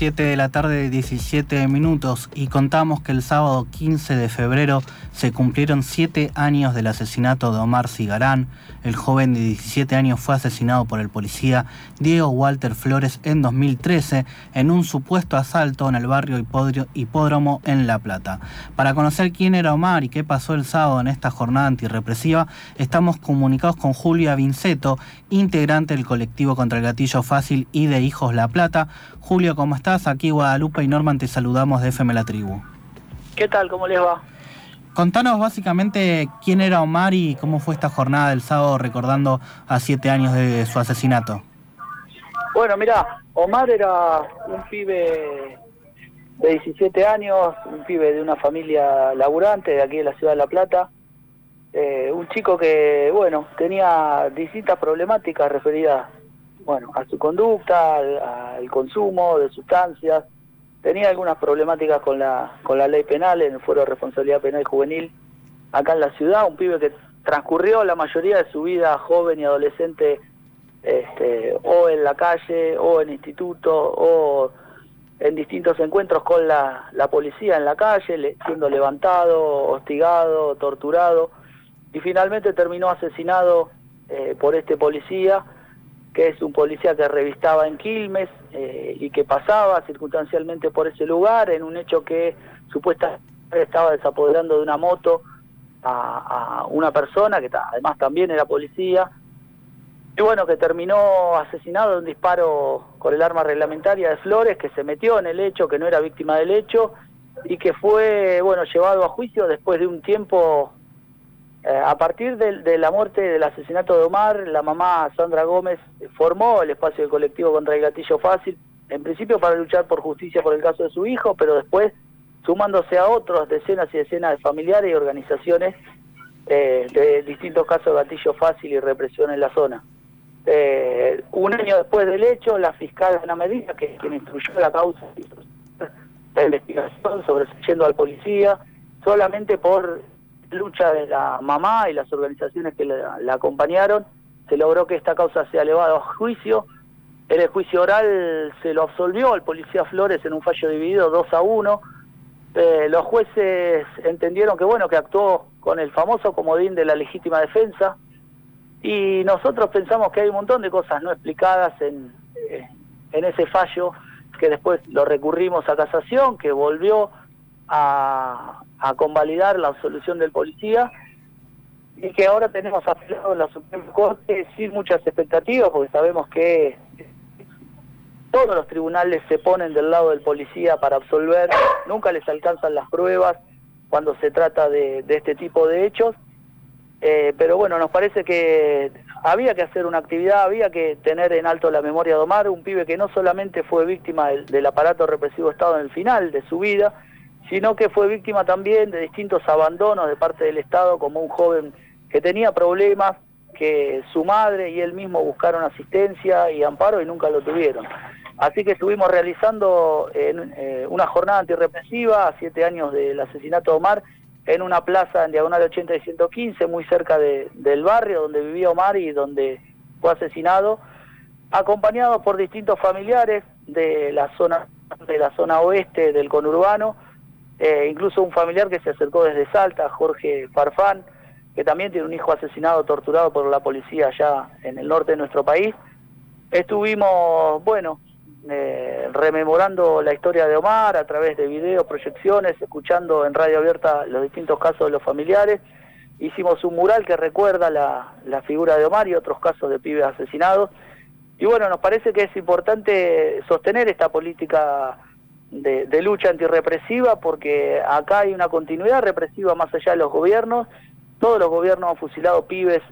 7 de la tarde, 17 minutos, y contamos que el sábado 15 de febrero se cumplieron 7 años del asesinato de Omar Cigarán. El joven de 17 años fue asesinado por el policía Diego Walter Flores en 2013 en un supuesto asalto en el barrio Hipódromo en La Plata. Para conocer quién era Omar y qué pasó el sábado en esta jornada antirrepresiva, estamos comunicados con Julia Vinceto, integrante del colectivo contra el gatillo fácil y de Hijos La Plata. Julio, ¿cómo estás? Aquí Guadalupe y Norman te saludamos de FM La Tribu. ¿Qué tal? ¿Cómo les va? Contanos básicamente quién era Omar y cómo fue esta jornada del sábado recordando a siete años de su asesinato. Bueno, mira, Omar era un pibe de 17 años, un pibe de una familia laburante de aquí de la ciudad de La Plata, eh, un chico que, bueno, tenía distintas problemáticas referidas bueno, a su conducta, al, consumo de sustancias. Tenía algunas problemáticas con la, con la ley penal en el Foro de Responsabilidad Penal Juvenil acá en la ciudad, un pibe que transcurrió la mayoría de su vida joven y adolescente este, o en la calle o en instituto o en distintos encuentros con la, la policía en la calle, siendo levantado, hostigado, torturado y finalmente terminó asesinado eh, por este policía que es un policía que revistaba en Quilmes eh, y que pasaba circunstancialmente por ese lugar en un hecho que supuestamente estaba desapoderando de una moto a, una persona que además también era policía. Y bueno que terminó asesinado de un disparo con el arma reglamentaria de Flores que se metió en el hecho que no era víctima del hecho y que fue bueno llevado a juicio después de un tiempo eh, a partir de, la muerte del asesinato de Omar, la mamá Sandra Gómez formó el espacio del colectivo contra el gatillo fácil, en principio para luchar por justicia por el caso de su hijo, pero después sumándose a otros decenas y decenas de familiares y organizaciones eh, de distintos casos de gatillo fácil y represión en la zona. Eh, un año después del hecho, la fiscal Ana Medina, que quien instruyó la causa de investigación sobre yendo al policía, solamente por lucha de la mamá y las organizaciones que la, acompañaron, se logró que esta causa sea elevada a juicio. En el juicio oral se lo absolvió al policía Flores en un fallo dividido 2 a 1. Eh, los jueces entendieron que bueno que actuó con el famoso comodín de la legítima defensa y nosotros pensamos que hay un montón de cosas no explicadas en, eh, en ese fallo que después lo recurrimos a casación, que volvió a, convalidar la absolución del policía y que ahora tenemos apelado en la Suprema Corte sin muchas expectativas porque sabemos que todos los tribunales se ponen del lado del policía para absolver, nunca les alcanzan las pruebas cuando se trata de, este tipo de hechos, eh, pero bueno, nos parece que había que hacer una actividad, había que tener en alto la memoria de Omar, un pibe que no solamente fue víctima del, del aparato represivo Estado en el final de su vida, sino que fue víctima también de distintos abandonos de parte del Estado, como un joven que tenía problemas, que su madre y él mismo buscaron asistencia y amparo y nunca lo tuvieron. Así que estuvimos realizando en, eh, una jornada antirrepresiva a siete años del asesinato de Omar en una plaza en Diagonal 80 y 115, muy cerca del barrio donde vivía Omar y donde fue asesinado, acompañado por distintos familiares de la zona de la zona oeste del conurbano, eh, incluso un familiar que se acercó desde Salta, Jorge Farfán, que también tiene un hijo asesinado, torturado por la policía allá en el norte de nuestro país. Estuvimos, bueno, eh, rememorando la historia de Omar a través de videos, proyecciones, escuchando en radio abierta los distintos casos de los familiares. Hicimos un mural que recuerda la, la figura de Omar y otros casos de pibes asesinados. Y bueno, nos parece que es importante sostener esta política de, lucha antirrepresiva porque acá hay una continuidad represiva más allá de los gobiernos. Todos los gobiernos han fusilado pibes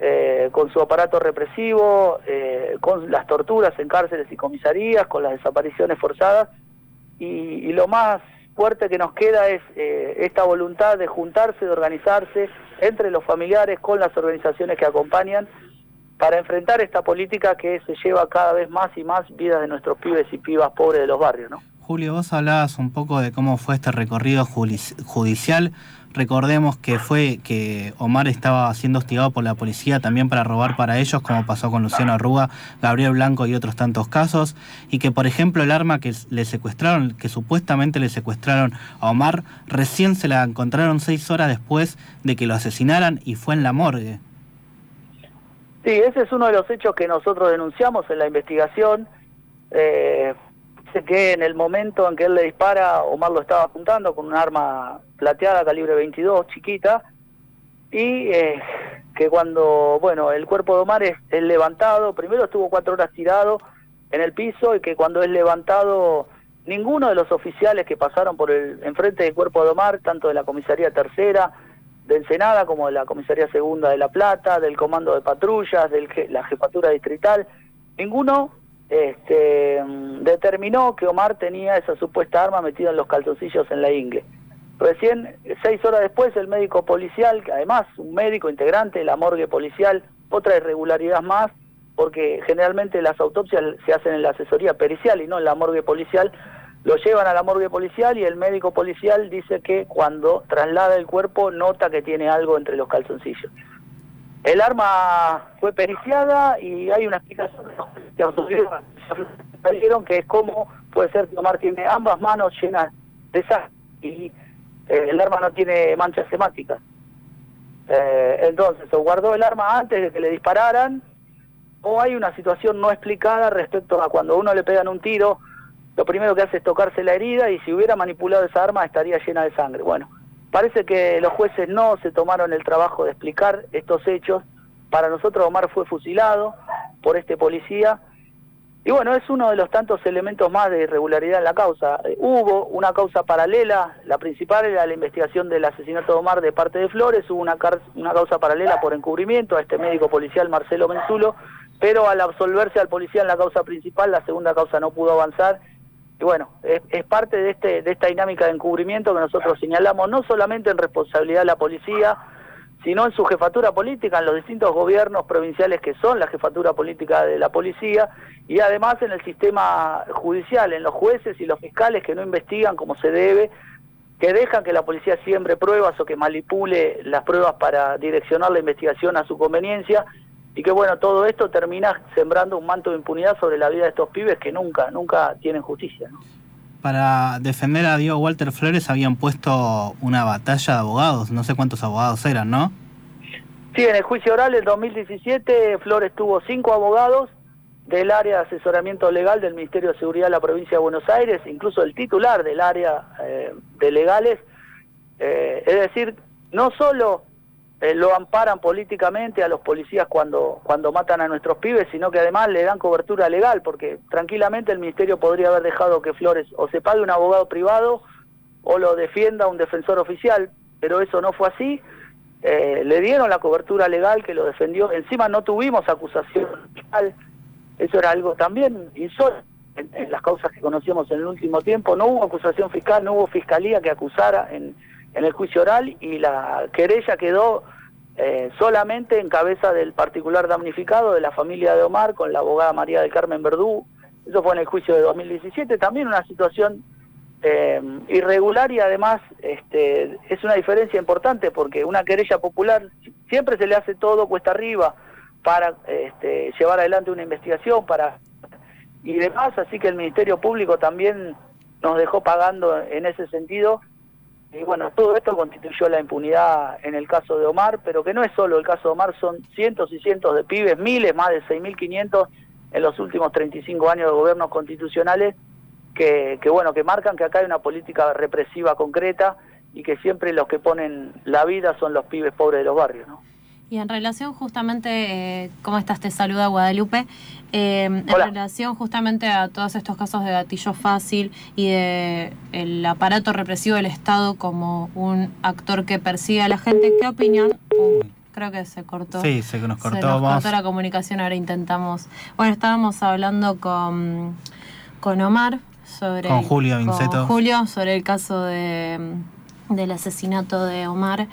eh, con su aparato represivo, eh, con las torturas en cárceles y comisarías, con las desapariciones forzadas. Y, lo más fuerte que nos queda es eh, esta voluntad de juntarse, de organizarse entre los familiares, con las organizaciones que acompañan, para enfrentar esta política que se lleva cada vez más y más vidas de nuestros pibes y pibas pobres de los barrios, ¿no? Julio, vos hablabas un poco de cómo fue este recorrido judicial. Recordemos que fue que Omar estaba siendo hostigado por la policía también para robar para ellos, como pasó con Luciano Arruga, Gabriel Blanco y otros tantos casos, y que por ejemplo el arma que le secuestraron, que supuestamente le secuestraron a Omar, recién se la encontraron seis horas después de que lo asesinaran y fue en la morgue. Sí, ese es uno de los hechos que nosotros denunciamos en la investigación. Eh, que en el momento en que él le dispara, Omar lo estaba apuntando con un arma plateada calibre 22, chiquita, y eh, que cuando, bueno, el cuerpo de Omar es, levantado, primero estuvo cuatro horas tirado en el piso y que cuando es levantado, ninguno de los oficiales que pasaron por el enfrente del cuerpo de Omar, tanto de la comisaría tercera de Ensenada como de la comisaría segunda de La Plata, del comando de patrullas, de la jefatura distrital, ninguno este, determinó que Omar tenía esa supuesta arma metida en los calzoncillos en la ingle. Recién, seis horas después, el médico policial, que además un médico integrante de la morgue policial, otra irregularidad más, porque generalmente las autopsias se hacen en la asesoría pericial y no en la morgue policial, lo llevan a la morgue policial y el médico policial dice que cuando traslada el cuerpo nota que tiene algo entre los calzoncillos. El arma fue periciada y hay una explicación que es cómo puede ser que Omar tiene ambas manos llenas de sangre y eh, el arma no tiene manchas semáticas. Eh, entonces, o guardó el arma antes de que le dispararan, o hay una situación no explicada respecto a cuando uno le pegan un tiro, lo primero que hace es tocarse la herida y si hubiera manipulado esa arma estaría llena de sangre. Bueno, parece que los jueces no se tomaron el trabajo de explicar estos hechos. Para nosotros Omar fue fusilado por este policía y bueno, es uno de los tantos elementos más de irregularidad en la causa. Eh, hubo una causa paralela, la principal era la investigación del asesinato de Omar de parte de Flores, hubo una, una causa paralela por encubrimiento a este médico policial Marcelo Menzulo, pero al absolverse al policía en la causa principal, la segunda causa no pudo avanzar. Y bueno, es, es parte de, este, de esta dinámica de encubrimiento que nosotros señalamos, no solamente en responsabilidad de la policía, sino en su jefatura política, en los distintos gobiernos provinciales que son la jefatura política de la policía, y además en el sistema judicial, en los jueces y los fiscales que no investigan como se debe, que dejan que la policía siembre pruebas o que manipule las pruebas para direccionar la investigación a su conveniencia, y que bueno, todo esto termina sembrando un manto de impunidad sobre la vida de estos pibes que nunca, nunca tienen justicia. ¿no? para defender a Diego Walter Flores habían puesto una batalla de abogados, no sé cuántos abogados eran, ¿no? Sí, en el juicio oral del 2017 Flores tuvo cinco abogados del área de asesoramiento legal del Ministerio de Seguridad de la provincia de Buenos Aires, incluso el titular del área eh, de legales. Eh, es decir, no solo eh, lo amparan políticamente a los policías cuando, cuando matan a nuestros pibes, sino que además le dan cobertura legal, porque tranquilamente el Ministerio podría haber dejado que Flores o se pague un abogado privado o lo defienda un defensor oficial, pero eso no fue así. Eh, le dieron la cobertura legal que lo defendió. Encima no tuvimos acusación fiscal. Eso era algo también insólito en, en, las causas que conocíamos en el último tiempo. No hubo acusación fiscal, no hubo fiscalía que acusara en, en el juicio oral y la querella quedó eh, solamente en cabeza del particular damnificado de la familia de Omar con la abogada María del Carmen Verdú. Eso fue en el juicio de 2017. También una situación eh, irregular y además este, es una diferencia importante porque una querella popular siempre se le hace todo cuesta arriba para este, llevar adelante una investigación para y demás, así que el Ministerio Público también nos dejó pagando en ese sentido y bueno, todo esto constituyó la impunidad en el caso de Omar, pero que no es solo el caso de Omar, son cientos y cientos de pibes, miles, más de 6.500 en los últimos 35 años de gobiernos constitucionales, que, que bueno, que marcan que acá hay una política represiva concreta y que siempre los que ponen la vida son los pibes pobres de los barrios, ¿no? Y en relación justamente, eh, ¿cómo estás? Te saluda Guadalupe. Eh, en relación justamente a todos estos casos de gatillo fácil y de el aparato represivo del Estado como un actor que persigue a la gente, ¿qué opinión? creo que se cortó. Sí, se nos cortó. Se nos cortó la comunicación, ahora intentamos. Bueno, estábamos hablando con, con Omar sobre. Con Julio Vinceto. Con Julio sobre el caso de, del asesinato de Omar.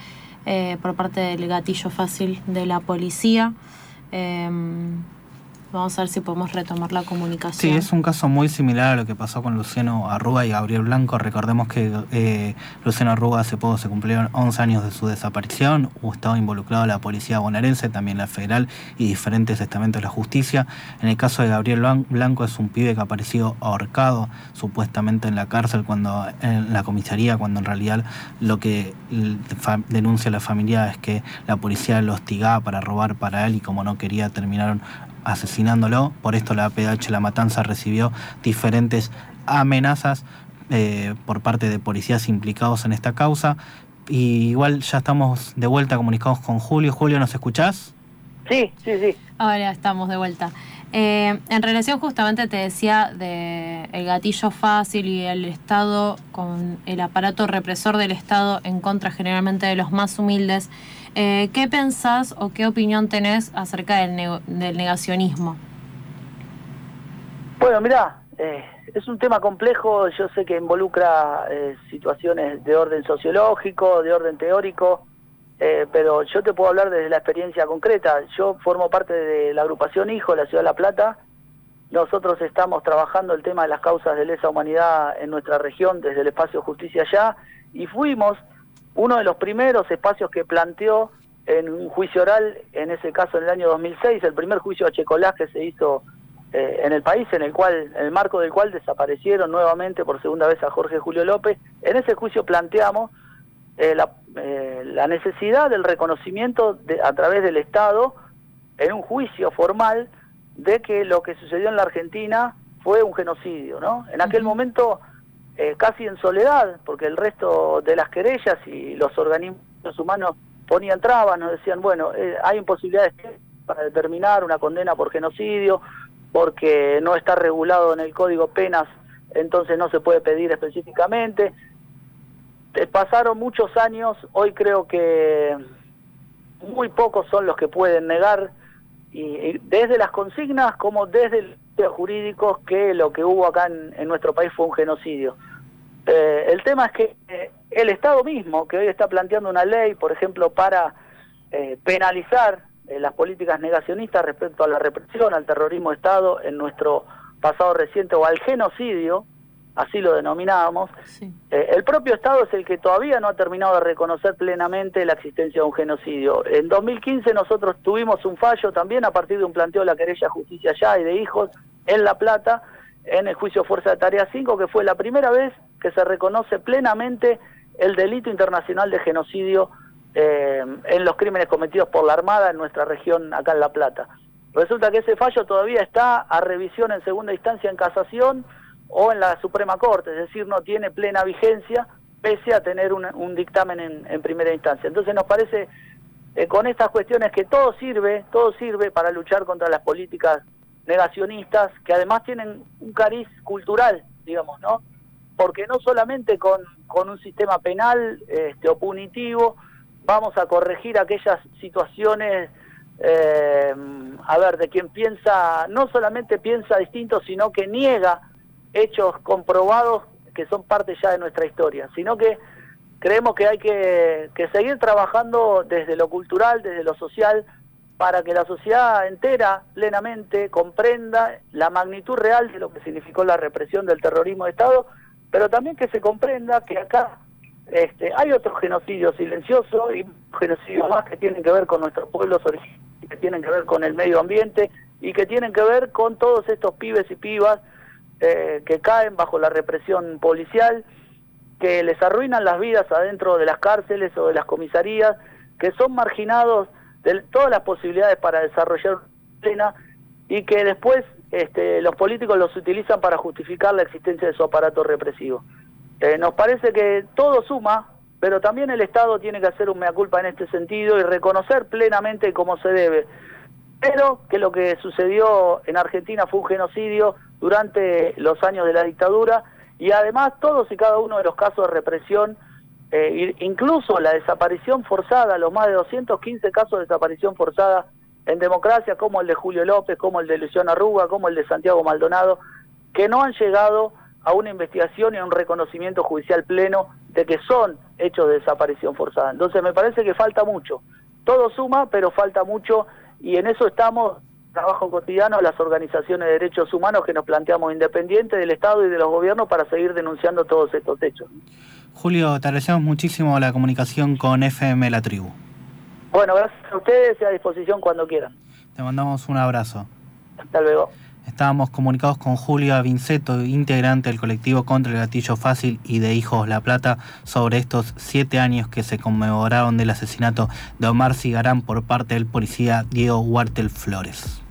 Eh, por parte del gatillo fácil de la policía. Em, Vamos a ver si podemos retomar la comunicación. Sí, es un caso muy similar a lo que pasó con Luciano Arruga y Gabriel Blanco. Recordemos que eh, Luciano Arruga hace poco se cumplieron 11 años de su desaparición. Estaba involucrado la policía bonaerense, también la federal y diferentes estamentos de la justicia. En el caso de Gabriel Blanco es un pibe que apareció ahorcado supuestamente en la cárcel cuando en la comisaría, cuando en realidad lo que denuncia la familia es que la policía lo hostigaba para robar para él y como no quería terminaron asesinándolo. Por esto la PH La Matanza recibió diferentes amenazas eh, por parte de policías implicados en esta causa. Y igual ya estamos de vuelta comunicados con Julio. Julio, ¿nos escuchás? Sí, sí, sí. Ahora estamos de vuelta. Eh, en relación justamente te decía de el gatillo fácil y el Estado con el aparato represor del Estado en contra generalmente de los más humildes. Eh, ¿Qué pensás o qué opinión tenés acerca del, negacionismo? Bueno, mira, eh, es un tema complejo, yo sé que involucra eh, situaciones de orden sociológico, de orden teórico, pero yo te puedo hablar desde la experiencia concreta. Yo formo parte de la agrupación Hijo de la Ciudad de La Plata. Nosotros estamos trabajando el tema de las causas de lesa humanidad en nuestra región desde el espacio Justicia Allá y fuimos uno de los primeros espacios que planteó en un juicio oral, en ese caso en el año 2006, el primer juicio a Checolás que se hizo eh, en el país, en el cual, en el marco del cual desaparecieron nuevamente por segunda vez a Jorge Julio López. En ese juicio planteamos eh, la, eh, la, necesidad del reconocimiento de, a través del Estado en un juicio formal de que lo que sucedió en la Argentina fue un genocidio, ¿no? En aquel momento eh, casi en soledad, porque el resto de las querellas y los organismos humanos ponían trabas, nos decían, bueno, eh, hay imposibilidades para determinar una condena por genocidio, porque no está regulado en el Código Penas, entonces no se puede pedir específicamente. Eh, pasaron muchos años, hoy creo que muy pocos son los que pueden negar, y, desde las consignas como desde el jurídicos que lo que hubo acá en, nuestro país fue un genocidio. Eh, el tema es que eh, el Estado mismo, que hoy está planteando una ley, por ejemplo, para eh, penalizar las políticas negacionistas respecto a la represión, al terrorismo de Estado en nuestro pasado reciente o al genocidio, así lo denominábamos, el propio Estado es el que todavía no ha terminado de reconocer plenamente la existencia de un genocidio. En 2015 nosotros tuvimos un fallo también a partir de un planteo de la querella Justicia Ya y de Hijos en La Plata, en el juicio Fuerza de Tarea 5, que fue la primera vez que se reconoce plenamente el delito internacional de genocidio eh, en los crímenes cometidos por la Armada en nuestra región acá en La Plata. Resulta que ese fallo todavía está a revisión en segunda instancia en casación o en la Suprema Corte, es decir, no tiene plena vigencia pese a tener un, dictamen en, primera instancia. Entonces nos parece eh, con estas cuestiones que todo sirve, todo sirve para luchar contra las políticas negacionistas que además tienen un cariz cultural, digamos, ¿no? Porque no solamente con, con un sistema penal este, o punitivo vamos a corregir aquellas situaciones, eh, a ver, de quien piensa, no solamente piensa distinto, sino que niega hechos comprobados que son parte ya de nuestra historia, sino que creemos que hay que, que seguir trabajando desde lo cultural, desde lo social, para que la sociedad entera plenamente comprenda la magnitud real de lo que significó la represión del terrorismo de Estado, pero también que se comprenda que acá este, hay otros genocidios silenciosos y genocidios más que tienen que ver con nuestros pueblos originarios, que tienen que ver con el medio ambiente y que tienen que ver con todos estos pibes y pibas eh, que caen bajo la represión policial, que les arruinan las vidas adentro de las cárceles o de las comisarías, que son marginados de todas las posibilidades para desarrollar plena y que después este, los políticos los utilizan para justificar la existencia de su aparato represivo. Eh, nos parece que todo suma, pero también el Estado tiene que hacer un mea culpa en este sentido y reconocer plenamente cómo se debe. Pero que lo que sucedió en Argentina fue un genocidio durante los años de la dictadura y además todos y cada uno de los casos de represión eh, incluso la desaparición forzada, los más de 215 casos de desaparición forzada en democracia, como el de Julio López, como el de Luciano Arruga, como el de Santiago Maldonado, que no han llegado a una investigación y a un reconocimiento judicial pleno de que son hechos de desaparición forzada. Entonces me parece que falta mucho. Todo suma, pero falta mucho y en eso estamos trabajo cotidiano las organizaciones de derechos humanos que nos planteamos independientes del Estado y de los gobiernos para seguir denunciando todos estos hechos. Julio, te agradecemos muchísimo la comunicación con FM La Tribu. Bueno, gracias a ustedes y a disposición cuando quieran. Te mandamos un abrazo. Hasta luego. Estábamos comunicados con Julio Vinceto, integrante del colectivo contra el gatillo fácil y de Hijos La Plata, sobre estos siete años que se conmemoraron del asesinato de Omar Cigarán por parte del policía Diego Huartel Flores.